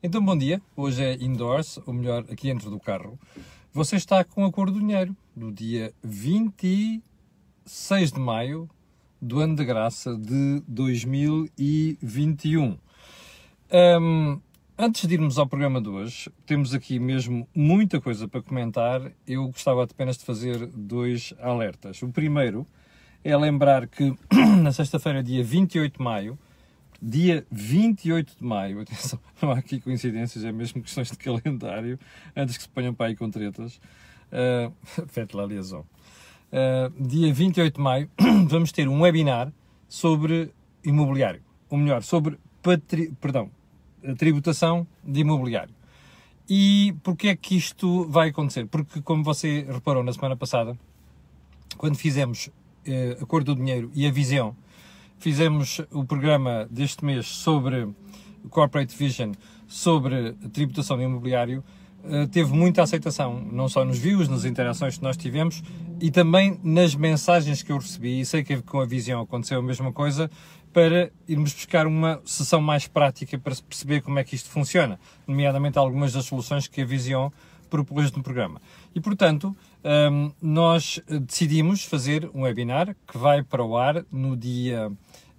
Então, bom dia. Hoje é indoors, ou melhor, aqui dentro do carro. Você está com a cor do dinheiro, do dia 26 de maio do ano de graça de 2021. Um, antes de irmos ao programa de hoje, temos aqui mesmo muita coisa para comentar. Eu gostava apenas de fazer dois alertas. O primeiro é lembrar que na sexta-feira, dia 28 de maio, dia 28 de maio, atenção, não há aqui coincidências, é mesmo questões de calendário, antes que se ponham para aí com tretas. Uh, Fete la liaison. Uh, dia 28 de maio, vamos ter um webinar sobre imobiliário, ou melhor, sobre patri... perdão, tributação de imobiliário. E porquê é que isto vai acontecer? Porque, como você reparou na semana passada, quando fizemos uh, a cor do dinheiro e a visão Fizemos o programa deste mês sobre Corporate Vision, sobre tributação de imobiliário. Uh, teve muita aceitação, não só nos views, nas interações que nós tivemos e também nas mensagens que eu recebi. E sei que com a Visão aconteceu a mesma coisa, para irmos buscar uma sessão mais prática para perceber como é que isto funciona, nomeadamente algumas das soluções que a Visão propôs no programa. E, portanto, um, nós decidimos fazer um webinar que vai para o ar no dia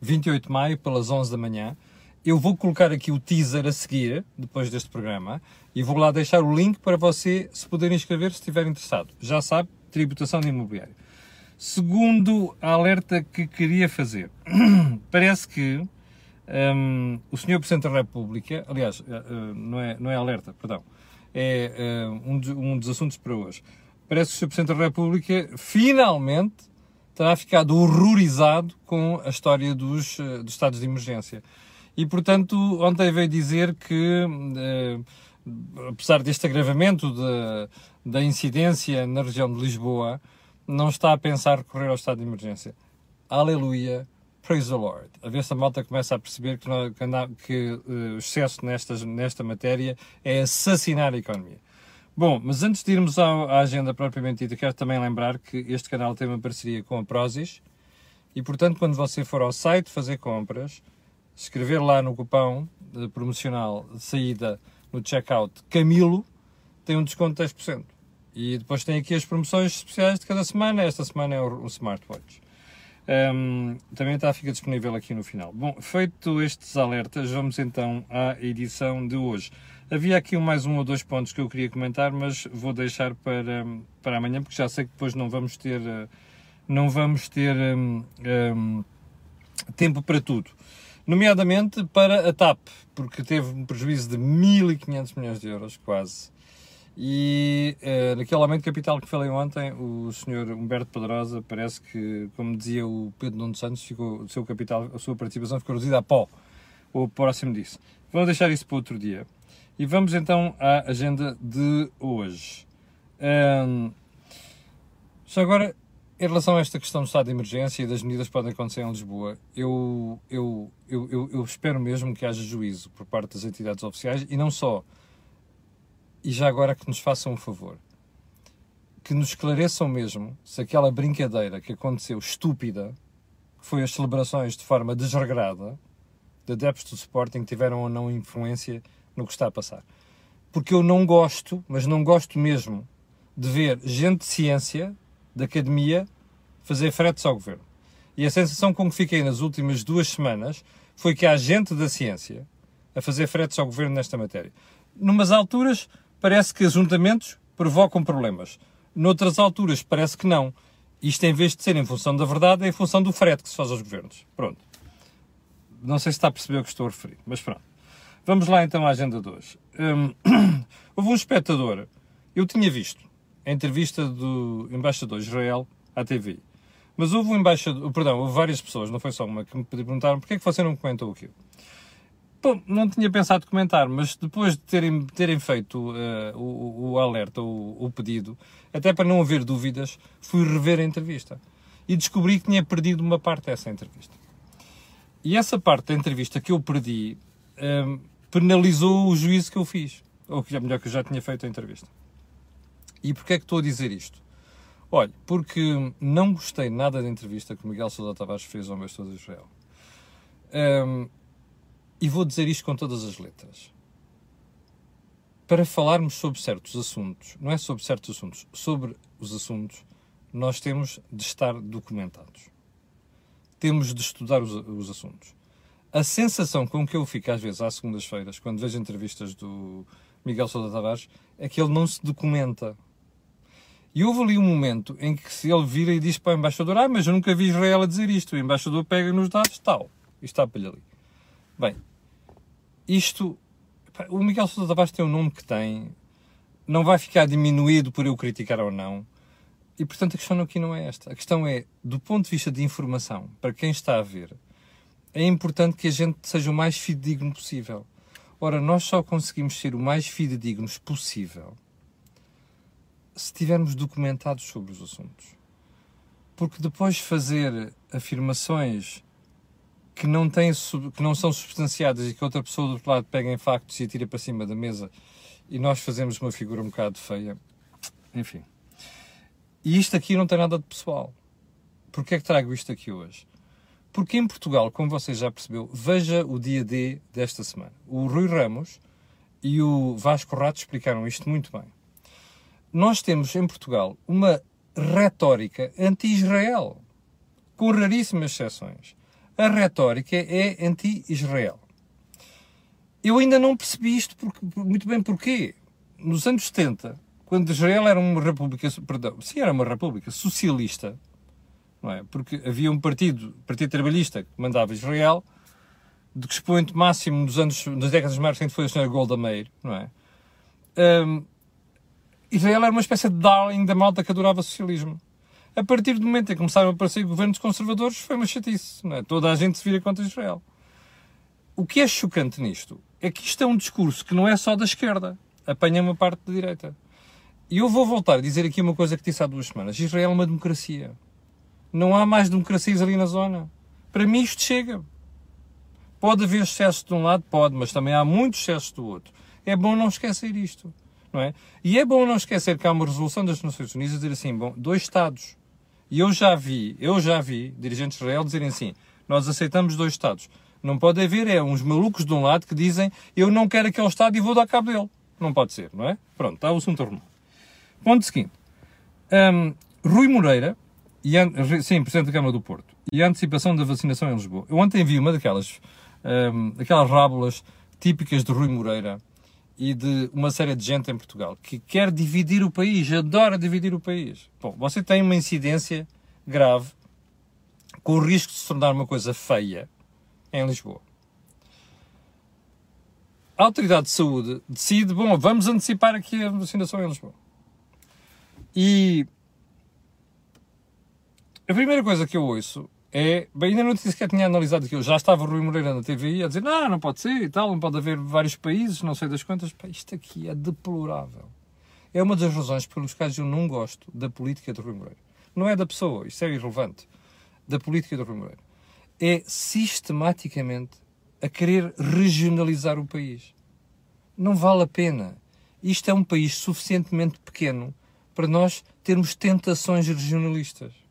28 de maio, pelas 11 da manhã. Eu vou colocar aqui o teaser a seguir, depois deste programa, e vou lá deixar o link para você se poder inscrever se estiver interessado. Já sabe, tributação de imobiliário. Segundo alerta que queria fazer, parece que um, o Sr. Presidente da República, aliás, uh, não, é, não é alerta, perdão, é um, um, dos assuntos para hoje. Parece que o Sr. Presidente da República finalmente terá ficado horrorizado com a história dos, uh, dos estados de emergência. E, portanto, ontem veio dizer que, uh, apesar deste agravamento de, da incidência na região de Lisboa, não está a pensar recorrer ao estado de emergência. Aleluia! Praise the Lord. A ver se a malta começa a perceber que, que, que uh, o excesso nesta matéria é assassinar a economia. Bom, mas antes de irmos ao, à agenda propriamente dita, quero também lembrar que este canal tem uma parceria com a Prozis e, portanto, quando você for ao site fazer compras, escrever lá no cupão promocional de saída no checkout Camilo, tem um desconto de 10%. E depois tem aqui as promoções especiais de cada semana. Esta semana é o, Smartwatch. Um, também está, fica disponível aqui no final. Bom, feito estes alertas, vamos então à edição de hoje. Havia aqui mais um ou dois pontos que eu queria comentar, mas vou deixar para, para amanhã, porque já sei que depois não vamos ter, eh, não vamos ter um, um, tempo para tudo. Nomeadamente para a TAP, porque teve um prejuízo de 1.500 milhões de euros, quase. E uh, naquele aumento de capital que falei ontem, o senhor Humberto Pedrosa parece que, como dizia o Pedro Nuno Santos, ficou, o seu capital, a sua participação ficou reduzida a pó, ou próximo disso. Vamos deixar isso para outro dia. E vamos então à agenda de hoje. Um, já agora, em relação a esta questão do estado de emergência e das medidas que podem acontecer em Lisboa, eu, eu, eu, eu, espero mesmo que haja juízo por parte das entidades oficiais e não só e já agora que nos façam um favor. Que nos esclareçam mesmo se aquela brincadeira que aconteceu estúpida, que foi as celebrações de forma desregrada, de adeptos do Sporting tiveram ou não influência no que está a passar. Porque eu não gosto, mas não gosto mesmo, de ver gente de ciência, da academia, fazer fretes ao governo. E a sensação com que fiquei nas últimas duas semanas foi que há gente da ciência a fazer fretes ao governo nesta matéria. Numas alturas parece que ajuntamentos provocam problemas. Noutras alturas parece que não. Isto, em vez de ser em função da verdade, é em função do frete que se faz aos governos. Pronto. Não sei se está a perceber o que estou a referir, mas pronto. Vamos lá então à agenda de hoje. Um, houve um espectador, eu tinha visto a entrevista do embaixador Israel à TV, mas houve um embaixador, perdão, houve várias pessoas, não foi só uma, que me perguntaram porquê é que você não comentou aquilo. Bom, não tinha pensado comentar, mas depois de terem, terem feito uh, o, o, alerta, o, o, pedido, até para não haver dúvidas, fui rever a entrevista e descobri que tinha perdido uma parte dessa entrevista. E essa parte da entrevista que eu perdi um, penalizou o juízo que eu fiz, ou que, melhor, que eu já tinha feito a entrevista. E porquê é que estou a dizer isto? Olha, porque não gostei nada da entrevista que Miguel Sousa Tavares fez ao meu de Israel. Um, e vou dizer isto com todas as letras. para falarmos sobre certos assuntos, não é sobre certos assuntos, sobre os assuntos, nós temos de estar documentados. Temos de estudar os, os assuntos. A sensação com que eu fico às vezes às segundas-feiras, quando vejo entrevistas do Miguel Sousa Tavares, é que ele não se documenta. E houve ali um momento em que se ele vira e diz para o embaixador: Ah, mas eu nunca vi Israel a dizer isto. O embaixador pega nos dados, tal. E está para ali. Bem, isto. O Miguel Sousa Tavares tem o nome que tem. Não vai ficar diminuído por eu criticar ou não. E portanto a questão aqui não é esta. A questão é, do ponto de vista de informação, para quem está a ver, é importante que a gente seja o mais fidedigno possível. Ora, nós só conseguimos ser o mais fidedignos possível se estivermos documentados sobre os assuntos. Porque depois de fazer afirmações que não, têm, que não são substanciadas e que outra pessoa do outro lado pega em factos e atira para cima da mesa e nós fazemos uma figura um bocado feia, enfim. E isto aqui não tem nada de pessoal. Porquê é que trago isto aqui hoje? Porque em Portugal, como você já percebeu, veja o dia D desta semana. O Rui Ramos e o Vasco Rato explicaram isto muito bem. Nós temos em Portugal uma retórica anti-Israel, com raríssimas exceções. A retórica é anti-Israel. Eu ainda não percebi isto porque, muito bem porquê. Nos anos 70, quando Israel era uma república, perdão, sim, era uma república socialista, não é? Porque havia um partido, Partido Trabalhista, que mandava Israel, de que expoente máximo dos anos, das décadas mais recentes foi a senhora Golda Meir, não é? Um, Israel era uma espécie de darling da malta que adorava o socialismo. A partir do momento em que começaram a aparecer governos conservadores, foi uma chatice, não é? Toda a gente se vira contra Israel. O que é chocante nisto é que isto é um discurso que não é só da esquerda, apanha uma parte da direita. E eu vou voltar a dizer aqui uma coisa que disse há duas semanas. Israel é uma democracia. Não há mais democracias ali na zona. Para mim isto chega. Pode haver excesso de um lado? Pode, mas também há muito excesso do outro. É bom não esquecer isto. Não é? E é bom não esquecer que há uma resolução das Nações Unidas dizer assim, bom, dois Estados. E eu já vi, eu já vi dirigentes de Israel dizerem assim, nós aceitamos dois Estados. Não pode haver é uns malucos de um lado que dizem eu não quero aquele Estado e vou dar cabo dele. Não pode ser, não é? Pronto, está o assunto arrumado. Ponto seguinte. Um, Rui Moreira, e, sim, Presidente da Câmara do Porto, e a antecipação da vacinação em Lisboa. Eu ontem vi uma daquelas, um, aquelas rábulas típicas de Rui Moreira e de uma série de gente em Portugal que quer dividir o país, adora dividir o país. Bom, você tem uma incidência grave com o risco de se tornar uma coisa feia em Lisboa. A Autoridade de Saúde decide, bom, vamos antecipar aqui a vacinação em Lisboa. E a primeira coisa que eu ouço é. Bem, ainda não sequer tinha analisado aquilo. Já estava o Rui Moreira na TVI a dizer: não, não pode ser e tal, não pode haver vários países, não sei das quantas. Pá, isto aqui é deplorável. É uma das razões pelos quais eu não gosto da política do Rui Moreira. Não é da pessoa, isso é irrelevante. Da política do Rui Moreira. É sistematicamente a querer regionalizar o país. Não vale a pena. Isto é um país suficientemente pequeno para nós termos tentações regionalistas.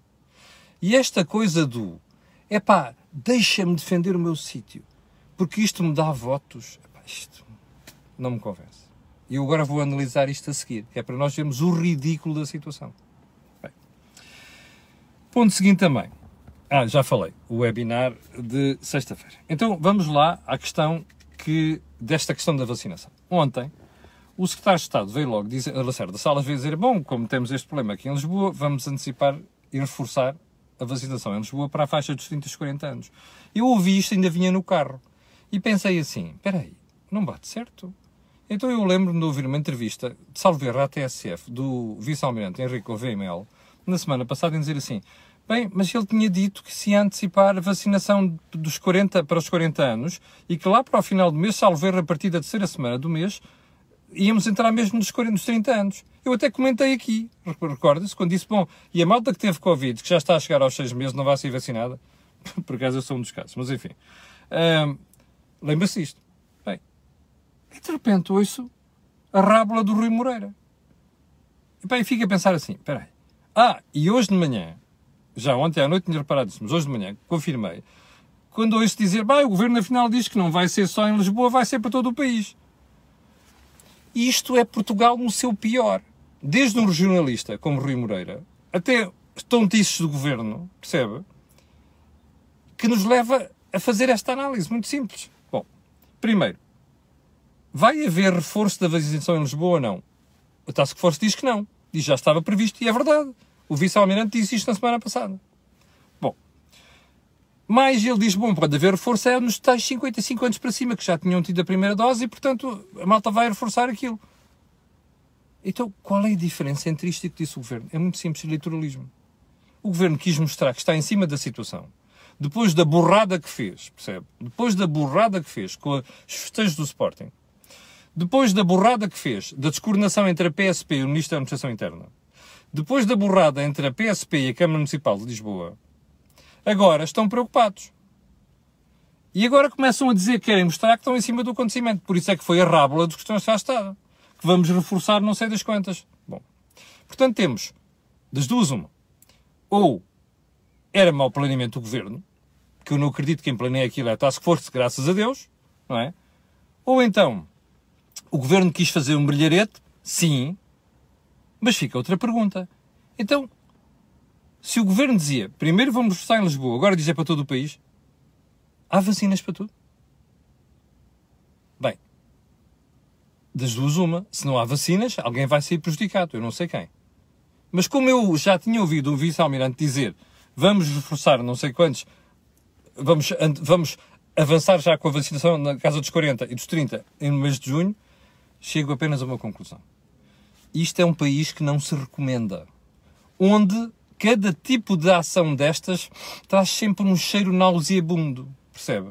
E esta coisa do é pá, deixa-me defender o meu sítio, porque isto me dá votos, epá, isto não me convence. E eu agora vou analisar isto a seguir, que é para nós vermos o ridículo da situação. Bem. Ponto seguinte também. Ah, já falei, o webinar de sexta-feira. Então vamos lá à questão que, desta questão da vacinação. Ontem, o secretário de Estado veio logo dizer, a Lacerda Salas veio dizer, bom, como temos este problema aqui em Lisboa, vamos antecipar e reforçar a vacinação em Lisboa para a faixa dos 30 e 40 anos. Eu ouvi isto, ainda vinha no carro. E pensei assim, espera aí, não bate certo? Então eu lembro-me de ouvir uma entrevista de Salveira à TSF do vice-almirante Henrique Oveimel, na semana passada, em dizer assim, bem, mas ele tinha dito que se ia antecipar a vacinação dos 40 para os 40 anos e que lá para o final do mês, salvo a partir da terceira semana do mês, íamos entrar mesmo nos 40, nos 30 anos. Eu até comentei aqui, recorda-se, quando disse, bom, e a malta que teve Covid, que já está a chegar aos 6 meses, não vai ser vacinada? Por acaso eu sou um dos casos, mas enfim. Lembra-se isto. Bem, e de repente ouço a rábula do Rui Moreira. E bem, fica a pensar assim, espera aí. Ah, e hoje de manhã, já ontem à noite tinha reparado isso, mas hoje de manhã confirmei, quando ouço dizer, bem, o governo afinal diz que não vai ser só em Lisboa, vai ser para todo o país. Isto é Portugal no seu pior. Desde um regionalista como Rui Moreira até tontices do governo, percebe? Que nos leva a fazer esta análise muito simples. Bom, primeiro, vai haver reforço da vacinação em Lisboa ou não? A Task Force diz que não. Diz já estava previsto e é verdade. O vice-almirante disse isto na semana passada. Mas ele diz, bom, pode haver reforço é nos tais 55 anos para cima, que já tinham tido a primeira dose e, portanto, a malta vai reforçar aquilo. Então, qual é a diferença entre isto e o que disse o Governo? É muito simples, eleitoralismo. O Governo quis mostrar que está em cima da situação. Depois da borrada que fez, percebe? Depois da borrada que fez com os festejos do Sporting, depois da borrada que fez da descoordenação entre a PSP e o Ministro da Administração Interna, depois da borrada entre a PSP e a Câmara Municipal de Lisboa, agora estão preocupados. E agora começam a dizer que querem mostrar que estão em cima do acontecimento. Por isso é que foi a rábula dos questões já está. Que vamos reforçar não sei das quantas. Bom, portanto temos das duas uma. Ou era mau planeamento do governo, que eu não acredito que quem planeia aquilo é Task Force, graças a Deus, não é? Ou então o governo quis fazer um brilharete, sim, mas fica outra pergunta. Então, se o governo dizia, primeiro vamos reforçar em Lisboa, agora dizer para todo o país, há vacinas para tudo? Bem, das duas uma, se não há vacinas, alguém vai ser prejudicado, eu não sei quem. Mas como eu já tinha ouvido um vice-almirante dizer, vamos reforçar não sei quantos, vamos, vamos avançar já com a vacinação na casa dos 40 e dos 30 no mês de junho, chego apenas a uma conclusão. Isto é um país que não se recomenda. Onde cada tipo de ação destas traz sempre um cheiro nauseabundo, percebe?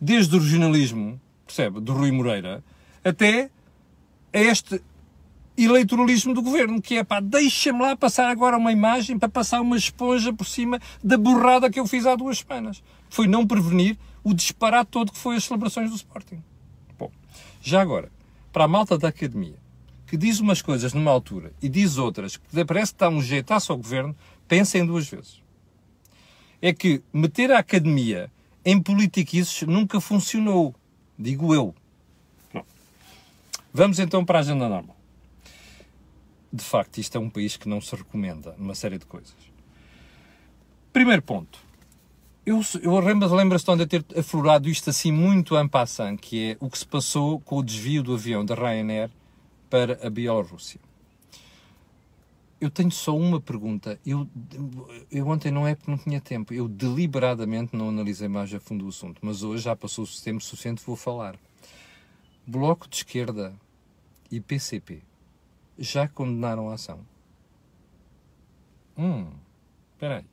Desde o regionalismo, percebe? Do Rui Moreira, até a este eleitoralismo do governo, que é pá, deixa-me lá passar agora uma imagem para passar uma esponja por cima da borrada que eu fiz há duas semanas. Foi não prevenir o disparate todo que foi as celebrações do Sporting. Bom, já agora, para a malta da academia, que diz umas coisas numa altura e diz outras, que parece que dá um jeitaço ao governo, pensem duas vezes. É que meter a academia em politiquices nunca funcionou, digo eu. Vamos então para a agenda normal. De facto, isto é um país que não se recomenda numa série de coisas. Primeiro ponto. Eu, eu lembro-se de onde ter aflorado isto assim muito en passant, que é o que se passou com o desvio do avião da Ryanair para a Bielorrússia. Eu tenho só uma pergunta. Eu, eu ontem não é porque não tinha tempo. Eu deliberadamente não analisei mais a fundo o assunto. Mas hoje já passou o tempo suficiente, vou falar. Bloco de Esquerda e PCP já condenaram a ação. Hum, espera aí.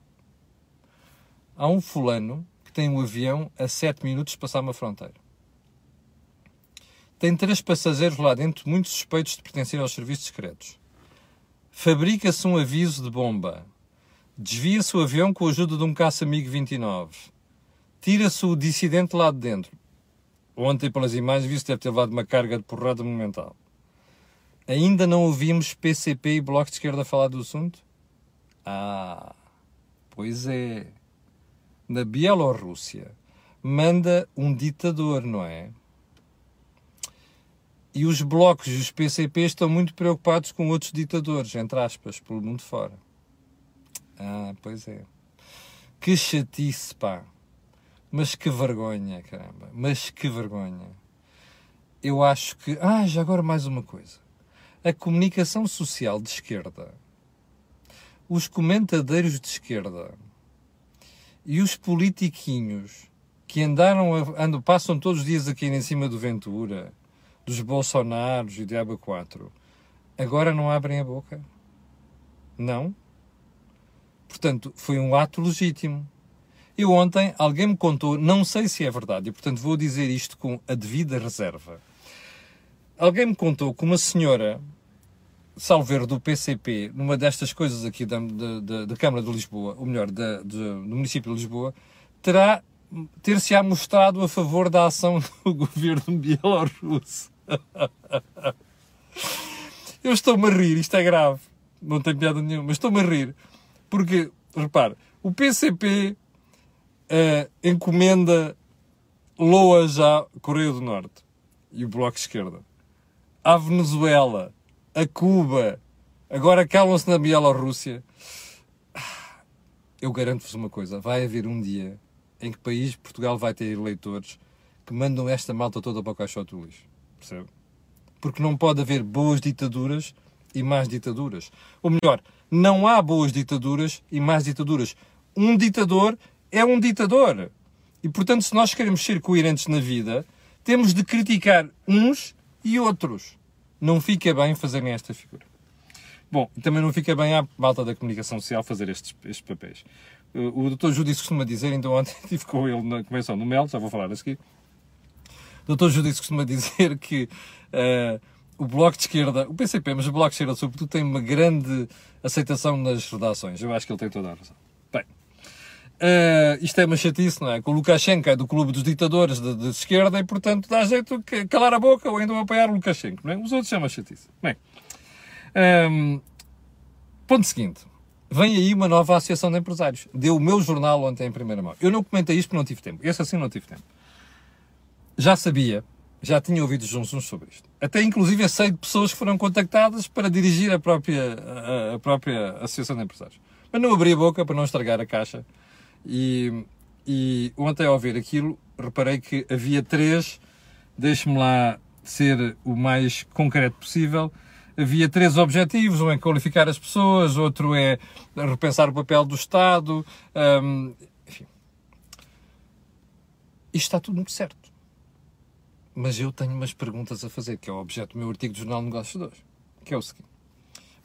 Há um fulano que tem um avião a 7 minutos de passar uma fronteira. Tem três passageiros lá dentro muito suspeitos de pertencer aos serviços secretos. Fabrica-se um aviso de bomba. Desvia-se o avião com a ajuda de um caça MiG-29. Tira-se o dissidente lá de dentro. Ontem, pelas imagens, viu-se deve ter levado uma carga de porrada monumental. Ainda não ouvimos PCP e Bloco de Esquerda falar do assunto? Ah, pois é. Na Bielorrússia manda um ditador, não é? E os blocos e os PCP estão muito preocupados com outros ditadores, entre aspas, pelo mundo fora. Ah, pois é. Que chatice, pá. Mas que vergonha, caramba. Mas que vergonha. Eu acho que. Ah, já agora mais uma coisa. A comunicação social de esquerda, os comentadores de esquerda e os politiquinhos que andaram, andam, passam todos os dias aqui em cima do Ventura dos Bolsonaros e Diabo 4, agora não abrem a boca? Não? Portanto, foi um ato legítimo. Eu ontem, alguém me contou, não sei se é verdade, e portanto vou dizer isto com a devida reserva. Alguém me contou que uma senhora, salver do PCP, numa destas coisas aqui da, da, da Câmara de Lisboa, ou melhor, da, do município de Lisboa, terá ter-se-á mostrado a favor da ação do governo bielorrusso. Eu estou-me a rir, isto é grave. Não tem piada nenhuma, mas estou-me a rir. Porque, repare, o PCP uh, eh, encomenda loa já Coreia do Norte e o Bloco de Esquerda. à Venezuela, a Cuba, agora calam-se na Bielorrússia. Eu garanto-vos uma coisa: vai haver um dia em que país Portugal vai ter eleitores que mandam esta malta toda para o caixote do lixo. Percebe? Porque não pode haver boas ditaduras e más ditaduras. Ou melhor, não há boas ditaduras e más ditaduras. Um ditador é um ditador. E portanto, se nós queremos ser coerentes na vida, temos de criticar uns e outros. Não fica bem fazerem esta figura. Bom, também não fica bem à malta da comunicação social fazer estes, estes papéis. O Dr. Judício costuma dizer, então ontem estive com ele na convenção do Mel, já vou falar a seguir. Dr. Judício costuma dizer que uh, o Bloco de Esquerda, o PCP, mas o Bloco de Esquerda, sobretudo, tem uma grande aceitação nas redações. Eu acho que ele tem toda a razão. Bem, uh, isto é uma chatice, não é? Que o Lukashenko é do clube dos ditadores de, de esquerda e, portanto, dá jeito de calar a boca ou ainda apoiar o Lukashenko, não é? Os outros chamam chatice. Bem, um, ehm, ponto seguinte. Vem aí uma nova associação de empresários. Deu o meu jornal ontem em primeira mão. Eu não comentei isto porque não tive tempo. Esse assim não tive tempo. Já sabia já tinha ouvido uns sobre isto. Até inclusive sei de pessoas que foram contactadas para dirigir a própria, a, a própria Associação de Empresários. Mas não abri a boca para não estragar a caixa. E, e ontem ao ver aquilo, reparei que havia três, deixe-me lá ser o mais concreto possível, havia três objetivos, um é qualificar as pessoas, outro é repensar o papel do Estado, hum, enfim. Isto está tudo muito certo. Mas eu tenho umas perguntas a fazer, que é o objeto do meu artigo do Jornal de Negócios de hoje. Que é o seguinte.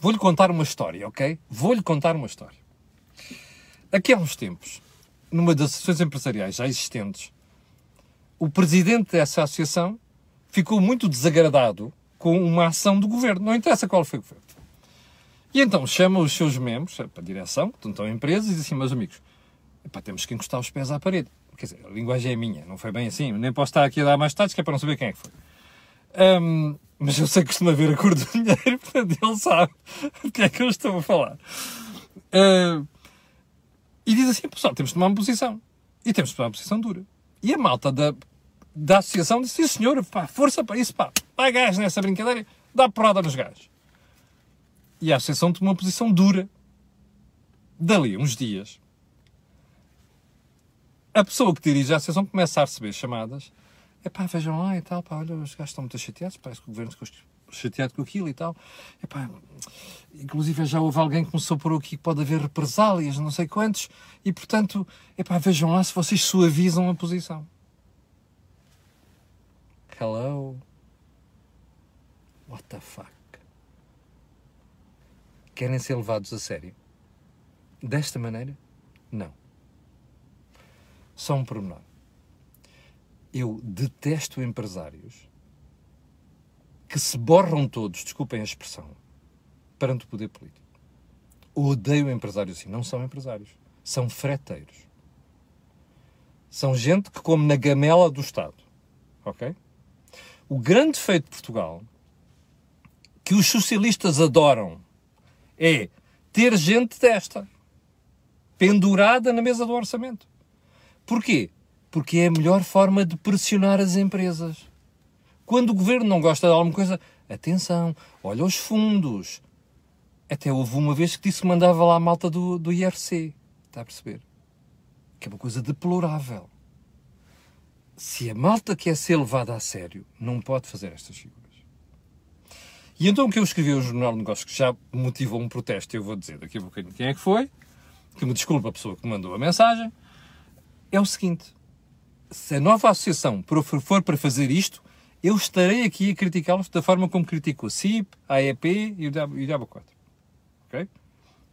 Vou-lhe contar uma história, ok? Vou-lhe contar uma história. Aqui há uns tempos, numa das associações empresariais já existentes, o presidente dessa associação ficou muito desagradado com uma ação do governo. Não interessa qual foi o governo. E então chama os seus membros, a direção, que estão em empresas, e diz assim, meus amigos, temos que encostar os pés à parede. Quer dizer, a linguagem é minha, não foi bem assim. Nem posso estar aqui a dar mais detalhes, que é para não saber quem é que foi. Um, mas eu sei que costuma ver a cor do dinheiro, portanto ele sabe do que é que eu estou a falar. Uh, e diz assim, pessoal, temos de tomar uma posição. E temos de tomar uma posição dura. E a malta da, da associação disse, sim senhor, pá, força para isso, pá, vai gás nessa brincadeira, dá porrada nos gajos. E a associação tomou uma posição dura. Dali, uns dias, a pessoa que dirige a associação começa a receber chamadas. É pá, vejam lá e tal, pá, olha, os gajos estão muito chateados, parece que o governo ficou chateado com aquilo e tal. É pá, inclusive já houve alguém que começou por aqui que pode haver represálias, não sei quantos, e portanto, é pá, vejam lá se vocês suavizam a posição. Hello? What the fuck? Querem ser levados a sério? Desta maneira? Não. Só um pormenor. Eu detesto empresários que se borram todos, desculpem a expressão, perante o poder político. Odeio empresários assim. Não são empresários. São freteiros. São gente que come na gamela do Estado. Ok? O grande feito de Portugal, que os socialistas adoram, é ter gente desta, pendurada na mesa do orçamento. Porquê? Porque é a melhor forma de pressionar as empresas. Quando o governo não gosta de alguma coisa, atenção, olha os fundos. Até houve uma vez que disse que mandava lá a malta do, do IRC. Está a perceber? Que é uma coisa deplorável. Se a malta quer ser levada a sério, não pode fazer estas figuras. E então o que eu escrevi ao Jornal de Negócios, que já motivou um protesto, eu vou dizer daqui a bocadinho quem é que foi, que me desculpa a pessoa que me mandou a mensagem, é o seguinte: se a nova associação for para fazer isto, eu estarei aqui a criticá-los da forma como critico a CIP, a AEP e o Diabo 4. Ok?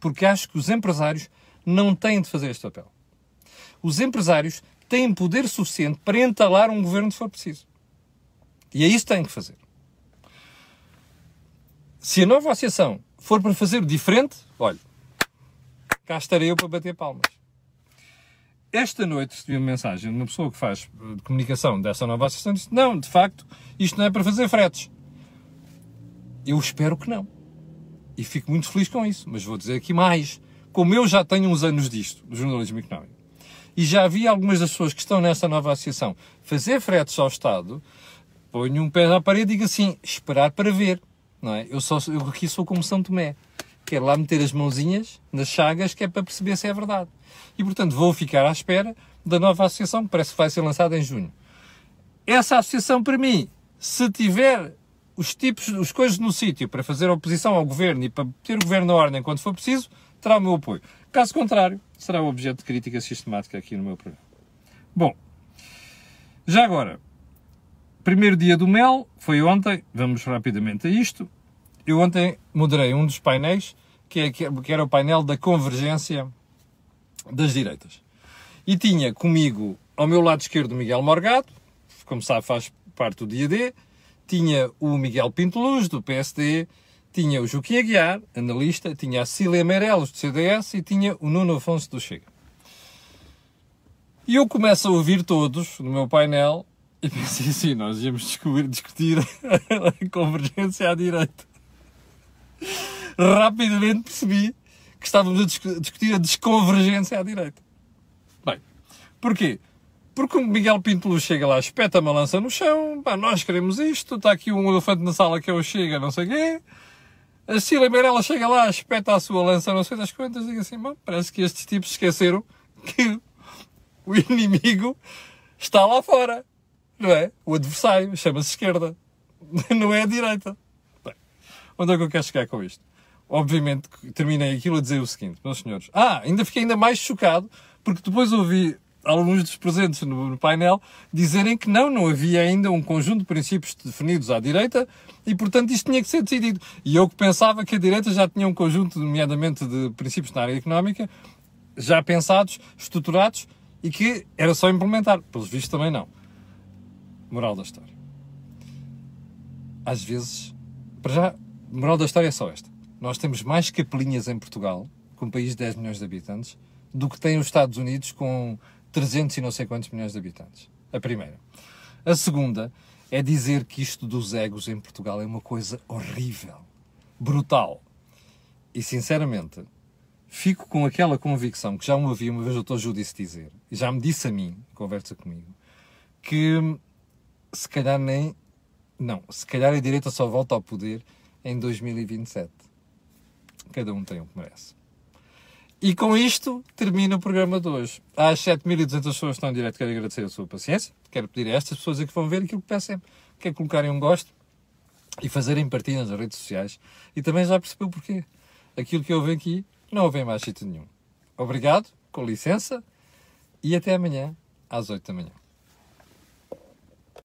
Porque acho que os empresários não têm de fazer este papel. Os empresários têm poder suficiente para entalar um governo se for preciso. E é isso que têm que fazer. Se a nova associação for para fazer diferente, olha, cá estarei eu para bater palmas. Esta noite recebi uma mensagem de uma pessoa que faz eh, comunicação dessa nova associação e disse: Não, de facto, isto não é para fazer fretes. Eu espero que não. E fico muito feliz com isso. Mas vou dizer aqui mais. Como eu já tenho uns anos disto, do jornalismo económico, e já vi algumas das pessoas que estão nessa nova associação fazer fretes ao Estado, ponho um pé na parede e digo assim, esperar para ver, não é? Eu, só, eu aqui sou como São Tomé. Quero lá meter as mãozinhas nas chagas que é para perceber se é verdade. E, portanto, vou ficar à espera da nova associação, que parece que vai ser lançada em junho. Essa associação, para mim, se tiver os tipos, as coisas no sítio para fazer oposição ao governo e para ter o governo na ordem quando for preciso, terá o meu apoio. Caso contrário, será objeto de crítica sistemática aqui no meu programa. Bom, já agora, primeiro dia do MEL, foi ontem, vamos rapidamente a isto. Eu ontem moderei um dos painéis, que, é, que era o painel da convergência das direitas. E tinha comigo, ao meu lado esquerdo, Miguel Morgado, como sabe, faz parte do dia D, tinha o Miguel Pinto Luz, do PSD, tinha o Joaquim Aguiar, analista, tinha a Cília Meireles, do CDS, e tinha o Nuno Afonso, do Chega. E eu começo a ouvir todos no meu painel e pensei assim, nós íamos descobrir, discutir a convergência à direita. Rapidamente percebi que estávamos a discutir a desconvergência à direita. Bem, porquê? Porque o Miguel Pinto chega lá, espeta uma lança no chão, pá, nós queremos isto, está aqui um elefante na sala que é o Chega, não sei o quê. A Cília Meirella chega lá, espeta a sua lança, não sei das quantas, diga assim, bom, parece que estes tipos esqueceram que o inimigo está lá fora, não é? O adversário chama-se esquerda, não é a direita. Onde é que eu quero chegar com isto? Obviamente, terminei aquilo a dizer o seguinte, meus senhores. Ah, ainda fiquei ainda mais chocado, porque depois ouvi alguns dos presentes no, painel dizerem que não, não havia ainda um conjunto de princípios definidos à direita e, portanto, isto tinha que ser decidido. E eu que pensava que a direita já tinha um conjunto, nomeadamente, de princípios na área económica, já pensados, estruturados e que era só implementar. Pelos vistos, também não. Moral da história. Às vezes, para já, moral da história é só esta. Nós temos mais capelinhas em Portugal, com um país de 10 milhões de habitantes, do que tem os Estados Unidos com 300 e não sei quantos milhões de habitantes. A primeira. A segunda é dizer que isto dos egos em Portugal é uma coisa horrível, brutal. E sinceramente, fico com aquela convicção que já me ouvi uma vez o Dr. Judice dizer, e já me disse a mim, conversa comigo, que se calhar nem. Não, se calhar a direita só volta ao poder em 2027. Cada um tem o que merece. E com isto termina o programa de hoje. Às 7.200 pessoas que estão em direto, quero agradecer a sua paciência. Quero pedir a estas pessoas que vão ver aquilo que peço sempre, que colocarem um gosto e fazerem partilha nas redes sociais. E também já percebeu porquê. Aquilo que eu venho aqui não houve mais sítio nenhum. Obrigado, com licença, e até amanhã às 8 da manhã.